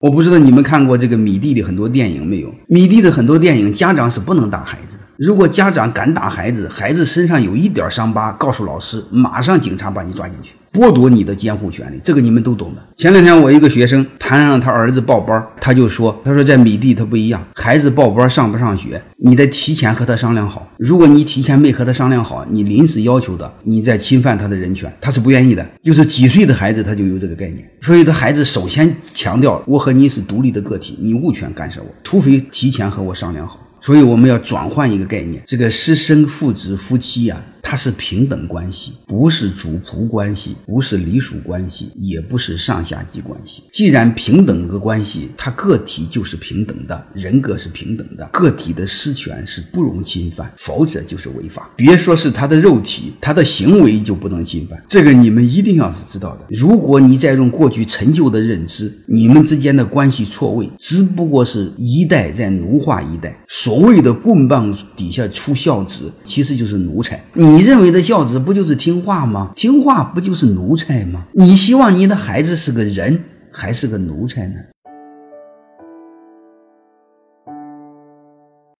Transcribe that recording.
我不知道你们看过这个米蒂的很多电影没有？米蒂的很多电影，家长是不能打孩子的。如果家长敢打孩子，孩子身上有一点伤疤，告诉老师，马上警察把你抓进去。剥夺你的监护权利，这个你们都懂的。前两天我一个学生谈上他儿子报班，他就说：“他说在米地他不一样，孩子报班上不上学，你得提前和他商量好。如果你提前没和他商量好，你临时要求的，你在侵犯他的人权，他是不愿意的。就是几岁的孩子他就有这个概念，所以他孩子首先强调我和你是独立的个体，你无权干涉我，除非提前和我商量好。所以我们要转换一个概念，这个师生父子夫妻呀。”它是平等关系，不是主仆关系，不是隶属关系，也不是上下级关系。既然平等个关系，它个体就是平等的，人格是平等的，个体的私权是不容侵犯，否则就是违法。别说是他的肉体，他的行为就不能侵犯。这个你们一定要是知道的。如果你再用过去陈旧的认知，你们之间的关系错位，只不过是一代在奴化一代。所谓的棍棒底下出孝子，其实就是奴才。你。你认为的孝子不就是听话吗？听话不就是奴才吗？你希望你的孩子是个人还是个奴才呢？